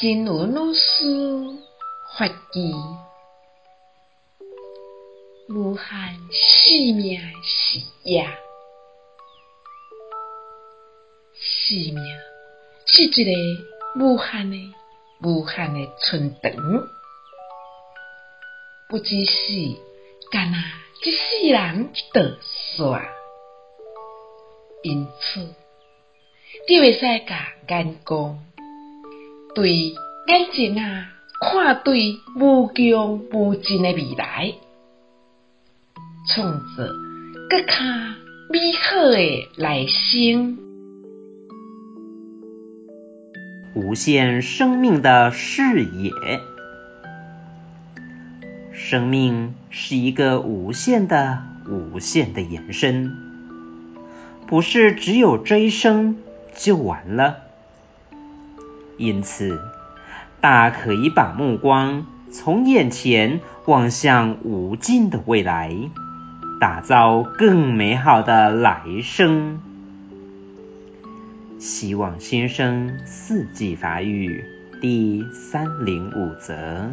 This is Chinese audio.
真如老师法语，无限生命的视野，生命是一个无限的、无限的春长，不只是干那一世人着煞，因此，你会使甲眼光。对眼睛啊看对无穷无尽的未来，创造更加美好的来生。无限生命的视野，生命是一个无限的、无限的延伸，不是只有这一生就完了。因此，大可以把目光从眼前望向无尽的未来，打造更美好的来生。希望先生四季法语第三零五则。